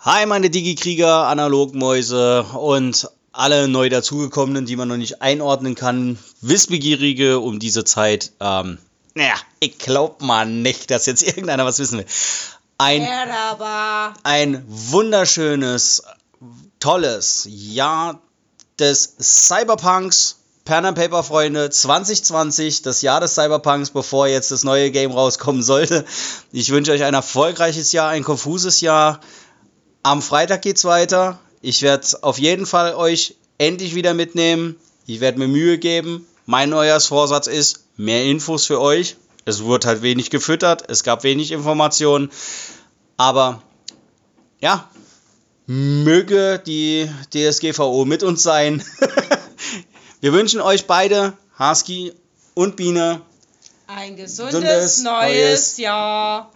Hi, meine Digi-Krieger, Analogmäuse und alle neu dazugekommenen, die man noch nicht einordnen kann, Wissbegierige um diese Zeit. Ähm, naja, ich glaub mal nicht, dass jetzt irgendeiner was wissen will. Ein, ein wunderschönes, tolles Jahr des Cyberpunks. Pen and Paper Freunde 2020, das Jahr des Cyberpunks, bevor jetzt das neue Game rauskommen sollte. Ich wünsche euch ein erfolgreiches Jahr, ein konfuses Jahr. Am Freitag geht's weiter. Ich werde auf jeden Fall euch endlich wieder mitnehmen. Ich werde mir Mühe geben. Mein Neujahrsvorsatz ist mehr Infos für euch. Es wurde halt wenig gefüttert, es gab wenig Informationen. Aber ja, möge die DSGVO mit uns sein. Wir wünschen euch beide, Husky und Biene, ein gesundes, gesundes neues, neues Jahr.